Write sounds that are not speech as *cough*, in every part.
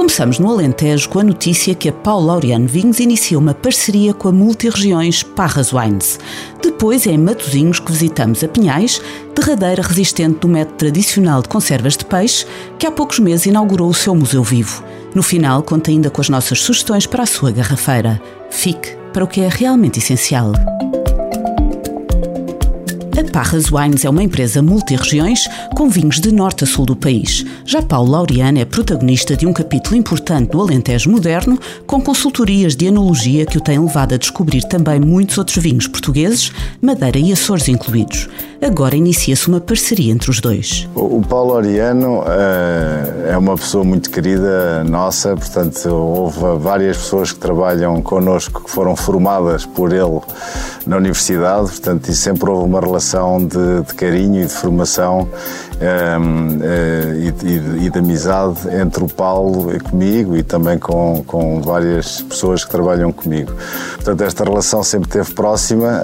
Começamos no Alentejo com a notícia que a Paulo Laureano Vinhos inicia uma parceria com a Multiregiões Parras Wines. Depois é em Matosinhos que visitamos a Pinhais, derradeira resistente do método tradicional de conservas de peixe, que há poucos meses inaugurou o seu museu vivo. No final, conta ainda com as nossas sugestões para a sua garrafeira. Fique para o que é realmente essencial. A Parras Wines é uma empresa multi-regiões com vinhos de norte a sul do país. Já Paulo Laureano é protagonista de um capítulo importante do Alentejo moderno, com consultorias de enologia que o têm levado a descobrir também muitos outros vinhos portugueses, Madeira e Açores incluídos. Agora inicia-se uma parceria entre os dois. O Paulo Laureano uh, é uma pessoa muito querida nossa, portanto, houve várias pessoas que trabalham connosco que foram formadas por ele na universidade, portanto, e sempre houve uma relação de, de carinho e de formação e, e, e, de amizade entre o Paulo e comigo e também com, com várias pessoas que trabalham comigo. Portanto, esta relação sempre esteve próxima,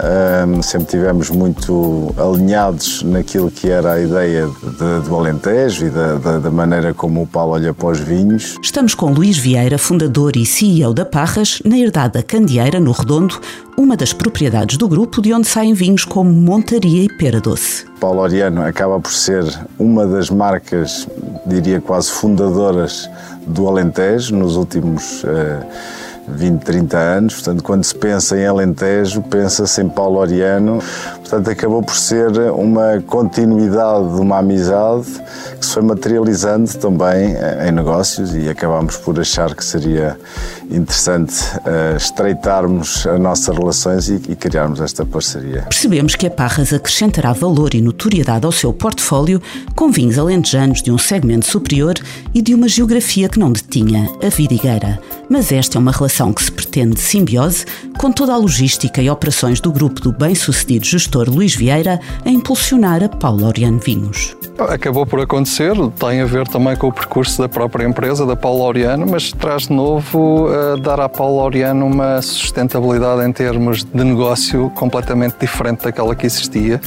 sempre tivemos muito alinhados naquilo que era a ideia de, do Alentejo e da, da, da, maneira como o Paulo olha para os vinhos. Estamos com Luís Vieira, fundador e CEO da Parras, na herdade da Candieira, no Redondo, uma das propriedades do grupo de onde saem vinhos como Montaria e Pera Doce. Paulo Oriano acaba por ser uma das marcas, diria quase fundadoras do Alentejo nos últimos uh, 20, 30 anos. Portanto, quando se pensa em Alentejo, pensa-se em Paulo Oriano. Portanto, acabou por ser uma continuidade de uma amizade que se foi materializando também eh, em negócios e acabámos por achar que seria interessante uh, estreitarmos as nossas relações e, e criarmos esta parceria. Percebemos que a Parras acrescentará valor e notoriedade ao seu portfólio com vinhos alentejanos de um segmento superior e de uma geografia que não detinha, a vidigueira. Mas esta é uma relação que se pretende simbiose com toda a logística e operações do grupo do bem-sucedido gestor Luís Vieira a impulsionar a Paulo Oriano Vinhos. Acabou por acontecer, tem a ver também com o percurso da própria empresa, da Paulo Laureano, mas traz de novo uh, dar à Paulo Laureano uma sustentabilidade em termos de negócio completamente diferente daquela que existia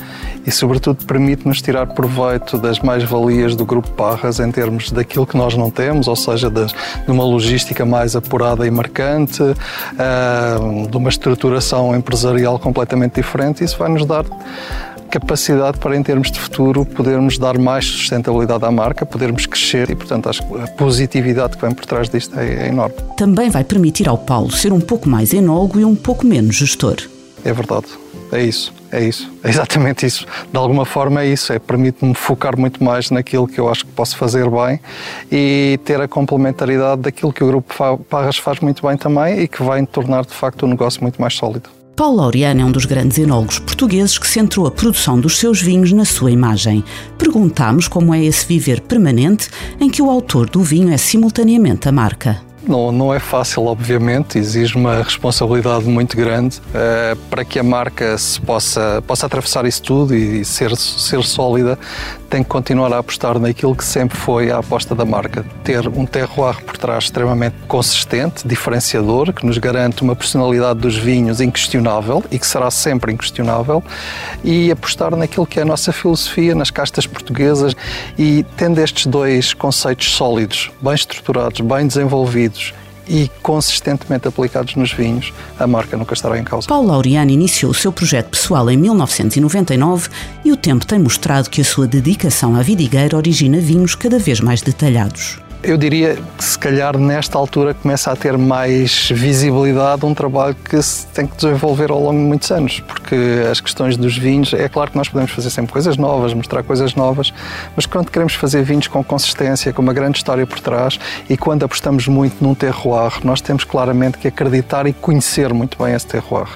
e, sobretudo, permite-nos tirar proveito das mais-valias do Grupo Parras em termos daquilo que nós não temos, ou seja, de, de uma logística mais apurada e marcante, uh, uma estruturação empresarial completamente diferente. Isso vai nos dar capacidade para, em termos de futuro, podermos dar mais sustentabilidade à marca, podermos crescer e, portanto, acho que a positividade que vem por trás disto é, é enorme. Também vai permitir ao Paulo ser um pouco mais enólogo e um pouco menos gestor. É verdade, é isso, é isso, é *laughs* exatamente isso. De alguma forma é isso, é permite-me focar muito mais naquilo que eu acho que posso fazer bem e ter a complementaridade daquilo que o Grupo Parras faz muito bem também e que vai tornar de facto o negócio muito mais sólido. Paulo Laureano é um dos grandes enólogos portugueses que centrou a produção dos seus vinhos na sua imagem. Perguntámos como é esse viver permanente em que o autor do vinho é simultaneamente a marca. Não, não é fácil, obviamente, exige uma responsabilidade muito grande uh, para que a marca se possa, possa atravessar isso tudo e, e ser, ser sólida. Tem que continuar a apostar naquilo que sempre foi a aposta da marca. Ter um terroir por trás extremamente consistente, diferenciador, que nos garante uma personalidade dos vinhos inquestionável e que será sempre inquestionável, e apostar naquilo que é a nossa filosofia, nas castas portuguesas. E tendo estes dois conceitos sólidos, bem estruturados, bem desenvolvidos, e consistentemente aplicados nos vinhos, a marca nunca estará em causa. Paulo Laureano iniciou o seu projeto pessoal em 1999 e o tempo tem mostrado que a sua dedicação à vidigueira origina vinhos cada vez mais detalhados. Eu diria que se calhar nesta altura começa a ter mais visibilidade um trabalho que se tem que desenvolver ao longo de muitos anos, porque as questões dos vinhos, é claro que nós podemos fazer sempre coisas novas, mostrar coisas novas, mas quando queremos fazer vinhos com consistência, com uma grande história por trás e quando apostamos muito num terroir, nós temos claramente que acreditar e conhecer muito bem esse terroir.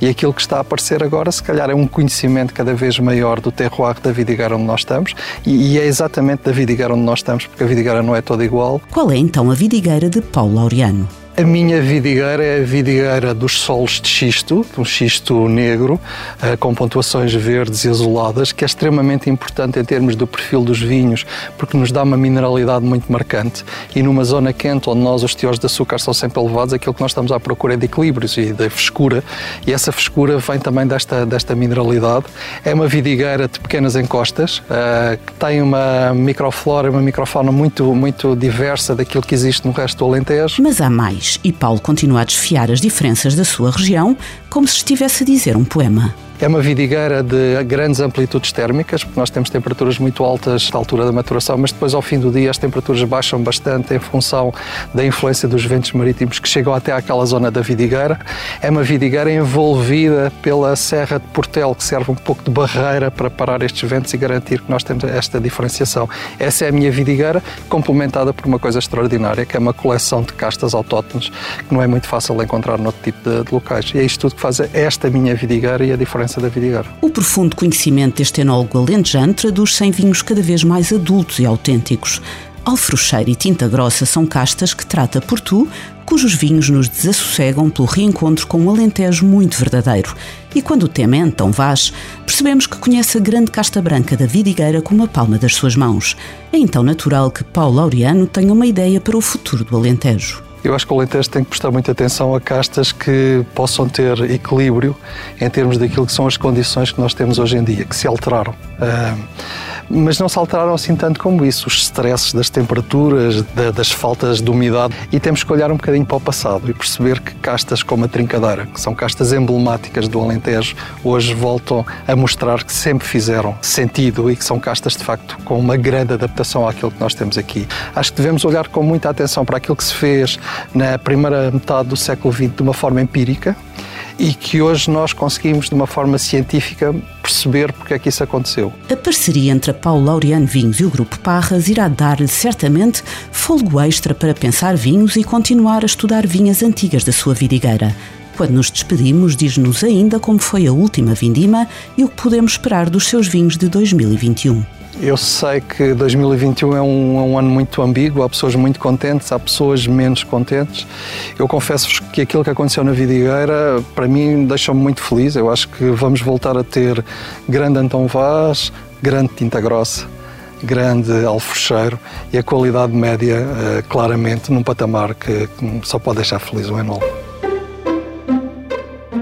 E aquilo que está a aparecer agora, se calhar, é um conhecimento cada vez maior do terroir da Vidigueira onde nós estamos e, é exatamente da Vidigueira onde nós estamos, porque a Vidigueira não é toda igual. Qual é então a vidigueira de Paulo Laureano? A minha vidigueira é a vidigueira dos solos de xisto, um xisto negro, eh, com pontuações verdes e azuladas, que é extremamente importante em termos do perfil dos vinhos, porque nos dá uma mineralidade muito marcante. E numa zona quente, onde nós os teores de açúcar são sempre elevados, aquilo que nós estamos à procura é de equilíbrios e da frescura, e essa frescura vem também desta, desta mineralidade. É uma vidigueira de pequenas encostas, eh, que tem uma microflora, uma microfauna muito, muito diversa daquilo que existe no resto do Alentejo. Mas há mais e Paulo continua a desfiar as diferenças da sua região como se estivesse a dizer um poema. É uma vidigueira de grandes amplitudes térmicas, porque nós temos temperaturas muito altas à altura da maturação, mas depois ao fim do dia as temperaturas baixam bastante em função da influência dos ventos marítimos que chegam até àquela zona da vidigueira. É uma vidigueira envolvida pela Serra de Portel, que serve um pouco de barreira para parar estes ventos e garantir que nós temos esta diferenciação. Essa é a minha vidigueira, complementada por uma coisa extraordinária, que é uma coleção de castas autóctones, que não é muito fácil encontrar noutro tipo de, de locais. E é isto tudo que faz esta minha vidigueira e a diferença da. O profundo conhecimento deste enólogo alentejano traduz-se em vinhos cada vez mais adultos e autênticos. Alfrocheiro e tinta grossa são castas que trata por tu, cujos vinhos nos desassossegam pelo reencontro com um alentejo muito verdadeiro. E quando o tema é então vaz, percebemos que conhece a grande casta branca da vidigueira como a palma das suas mãos. É então natural que Paulo Laureano tenha uma ideia para o futuro do Alentejo. Eu acho que o Alentejo tem que prestar muita atenção a castas que possam ter equilíbrio em termos daquilo que são as condições que nós temos hoje em dia, que se alteraram. Uh, mas não se alteraram assim tanto como isso, os stresses das temperaturas, da, das faltas de umidade, e temos que olhar um bocadinho para o passado e perceber que castas como a trincadeira, que são castas emblemáticas do Alentejo, hoje voltam a mostrar que sempre fizeram sentido e que são castas de facto com uma grande adaptação àquilo que nós temos aqui. Acho que devemos olhar com muita atenção para aquilo que se fez na primeira metade do século XX de uma forma empírica e que hoje nós conseguimos, de uma forma científica, perceber porque é que isso aconteceu. A parceria entre a Paulo Laureano Vinhos e o Grupo Parras irá dar-lhe certamente folgo extra para pensar vinhos e continuar a estudar vinhas antigas da sua vidigueira. Quando nos despedimos, diz-nos ainda como foi a última vindima e o que podemos esperar dos seus vinhos de 2021. Eu sei que 2021 é um, é um, ano muito ambíguo, há pessoas muito contentes, há pessoas menos contentes. Eu confesso-vos que aquilo que aconteceu na Vidigueira, para mim, deixou-me muito feliz. Eu acho que vamos voltar a ter grande Antão Vaz, grande Tinta Grossa, grande Alforcheiro e a qualidade média, eh, claramente, num patamar que, só pode deixar feliz o enólogo.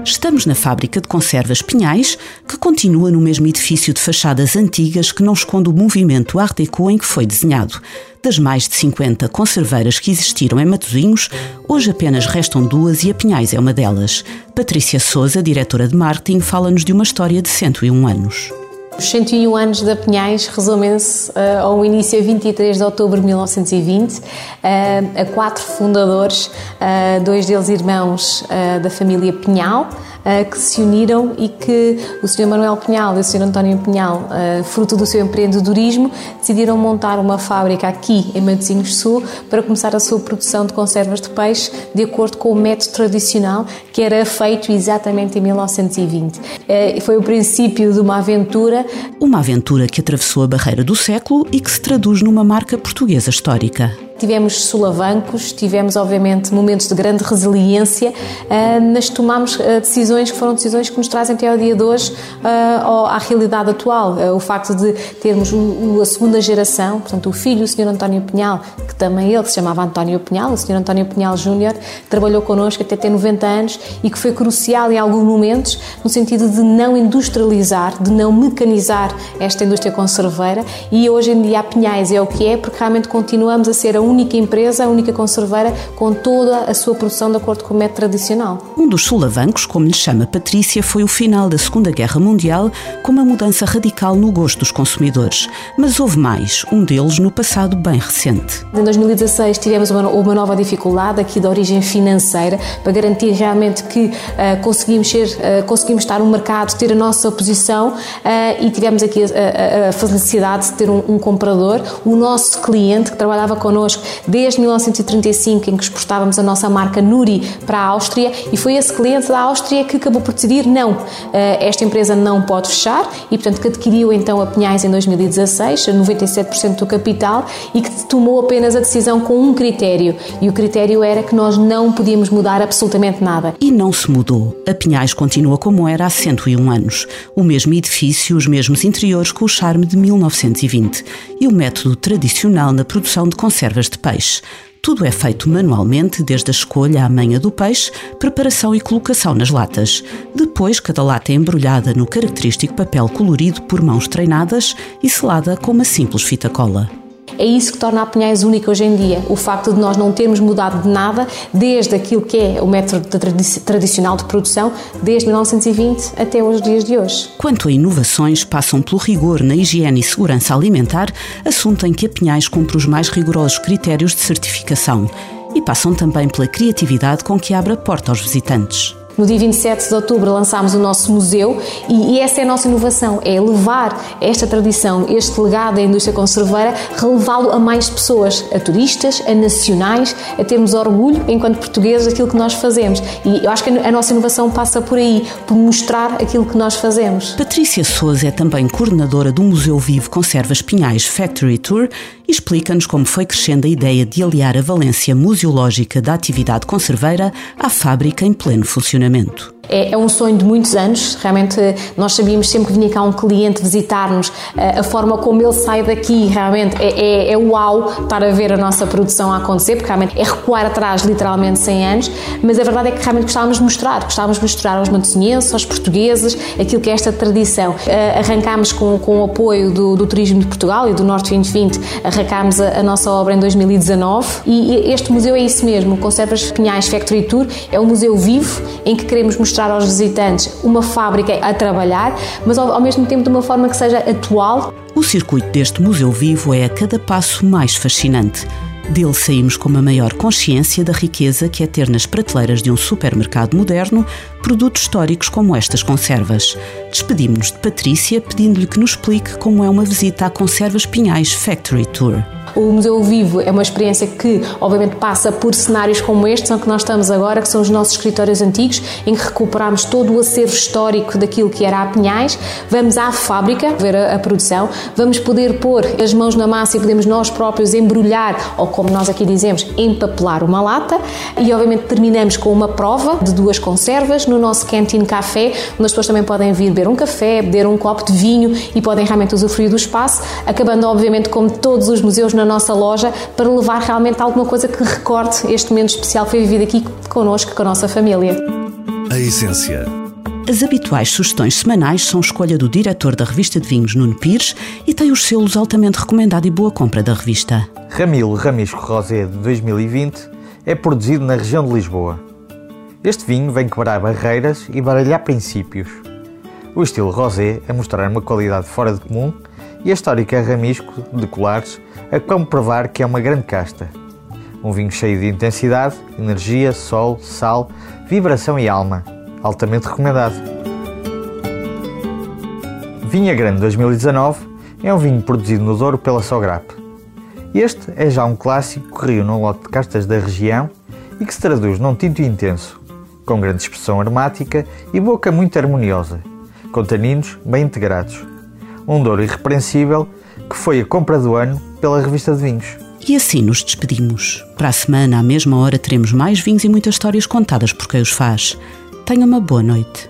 Estamos na fábrica de conservas Pinhais, que continua no mesmo edifício de fachadas antigas que não esconde o movimento Art Deco em que foi desenhado. Das mais de 50 conserveiras que existiram em Matosinhos, hoje apenas restam duas e a Pinhais é uma delas. Patrícia Souza, diretora de marketing, fala-nos de uma história de 101 anos. Os 101 anos da Pinhais resumem-se uh, ao início a 23 de outubro de 1920, uh, a quatro fundadores, uh, dois deles irmãos da família Pinhal, uh, que se uniram e que o Sr. Manuel Pinhal e o Sr. António Pinhal, uh, fruto do seu empreendedorismo, decidiram montar uma fábrica aqui em Matosinhos Sul para começar a sua produção de conservas de peixe de acordo com o método tradicional que era feito exatamente em 1920. Uh, eh, foi o princípio de uma aventura. Uma aventura que atravessou a barreira do século e que se traduz numa marca portuguesa histórica. Tivemos solavancos, tivemos obviamente momentos de grande resiliência, ah, mas tomámos ah, decisões que foram decisões que nos trazem até ao dia de hoje ah, à realidade atual. O facto de termos a segunda geração, portanto o filho, o Sr. António Pinhal, que também ele se chamava António Pinhal, o Sr. António Pinhal Júnior, trabalhou connosco até ter 90 anos e que foi crucial em alguns momentos no sentido de não industrializar, de não mecanizar esta indústria conserveira e hoje em dia a Pinhais é o que é porque realmente continuamos a ser a única empresa, a única conserveira com toda a sua produção de acordo com o método tradicional. Um dos solavancos, como lhe chama Patrícia, foi o final da Segunda Guerra Mundial, com uma mudança radical no gosto dos consumidores. Mas houve mais, um deles no passado bem recente. Em 2016 tivemos uma, uma nova dificuldade aqui de origem financeira para garantir realmente que uh, conseguimos, ser, uh, conseguimos estar no mercado, ter a nossa posição uh, e tivemos aqui a, a, a felicidade de ter um, um comprador, o nosso cliente que trabalhava connosco connosco desde 1935, em que exportávamos a nossa marca Nuri para a Áustria, e foi esse cliente da Áustria que acabou por decidir: não, esta empresa não pode fechar, e portanto que adquiriu então a Pinhais em 2016, 97% do capital, e que tomou apenas a decisão com um critério, e o critério era que nós não podíamos mudar absolutamente nada. E não se mudou. A Pinhais continua como era há 101 anos. O mesmo edifício, os mesmos interiores com o charme de 1920 e o método tradicional na produção de conservas de peixe. Tudo é feito manualmente, desde a escolha à manha do peixe, preparação e colocação nas latas. Depois, cada lata é embrulhada no característico papel colorido por mãos treinadas e selada com uma simples fita cola. É isso que torna a Pinhais única hoje em dia, o facto de nós não termos mudado de nada desde aquilo que é o método tradicional de produção, desde 1920 até os dias de hoje. Quanto a inovações, passam pelo rigor na higiene e segurança alimentar, assunto em que a Pinhais cumpre os mais rigorosos critérios de certificação. E passam também pela criatividade com que abre a porta aos visitantes. No dia 27 de outubro lançámos o nosso museu e, e, essa é a nossa inovação, é levar esta tradição, este legado da indústria conserveira, relevá-lo a mais pessoas, a turistas, a nacionais, a termos orgulho enquanto portugueses daquilo que nós fazemos. E eu acho que a nossa inovação passa por aí, por mostrar aquilo que nós fazemos. Patrícia Souza é também coordenadora do Museu Vivo Conservas Pinhais Factory Tour e explica-nos como foi crescendo a ideia de aliar a valência museológica da atividade conserveira à fábrica em pleno funcionamento estacionamento. É, é, um sonho de muitos anos. Realmente, nós sabíamos sempre que vinha cá um cliente visitar-nos, eh, a forma como ele sai daqui, realmente é, é, é uau estar a ver a nossa produção acontecer, porque realmente é recuar atrás literalmente 100 anos. Mas a verdade é que realmente gostávamos de mostrar, gostávamos de mostrar aos matosinhenses, aos portugueses, aquilo que é esta tradição. Uh, arrancámos com, com o apoio do, do Turismo de Portugal e do Norte 2020, arrancámos a, a nossa obra em 2019 e este museu é isso mesmo, o Conservas Pinhais Factory Tour, é um museu vivo em que queremos mostrar mostrar aos visitantes uma fábrica a trabalhar, mas ao, ao mesmo tempo de uma forma que seja atual. O circuito deste museu vivo é a cada passo mais fascinante. Dele saímos com uma maior consciência da riqueza que é ter nas prateleiras de um supermercado moderno produtos históricos como estas conservas. Despedimos-nos de Patrícia pedindo-lhe que nos explique como é uma visita à Conservas Pinhais Factory Tour. O Museu Vivo é uma experiência que, obviamente, passa por cenários como este, são que nós estamos agora, que são os nossos escritórios antigos, em que recuperamos todo o acervo histórico daquilo que era a Pinhais. Vamos à fábrica ver a, a produção, vamos poder pôr as mãos na massa e podemos nós próprios embrulhar, ou como nós aqui dizemos, empapelar uma lata. E, obviamente, terminamos com uma prova de duas conservas no nosso Canteen Café, onde as pessoas também podem vir beber um café, beber um copo de vinho e podem realmente usufruir do espaço, acabando, obviamente, como todos os museus na na nossa loja para levar realmente alguma coisa que recorde este momento especial que foi vivido aqui connosco, com a nossa família. A essência. As habituais sugestões semanais são escolha do diretor da revista de vinhos, Nuno Pires, e tem os selos altamente recomendado e boa compra da revista. Ramilo Ramisco Rosé de 2020 é produzido na região de Lisboa. Este vinho vem quebrar barreiras e baralhar princípios. O estilo rosé é mostrar uma qualidade fora de comum e a histórica Ramisco de Colares a comprovar que é uma grande casta. Um vinho cheio de intensidade, energia, sol, sal, vibração e alma. Altamente recomendado. Vinha Grande 2019 é um vinho produzido no Douro pela Sograp. Este é já um clássico que riu num lote de castas da região e que se traduz num tinto intenso, com grande expressão aromática e boca muito harmoniosa, com taninos bem integrados. Um Douro irrepreensível que foi a compra do ano pela revista de vinhos. E assim nos despedimos. Para a semana, à mesma hora, teremos mais vinhos e muitas histórias contadas por quem os faz. Tenha uma boa noite.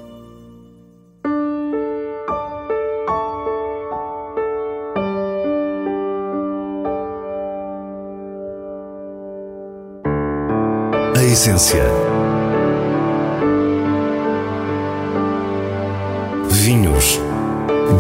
A essência. Vinhos.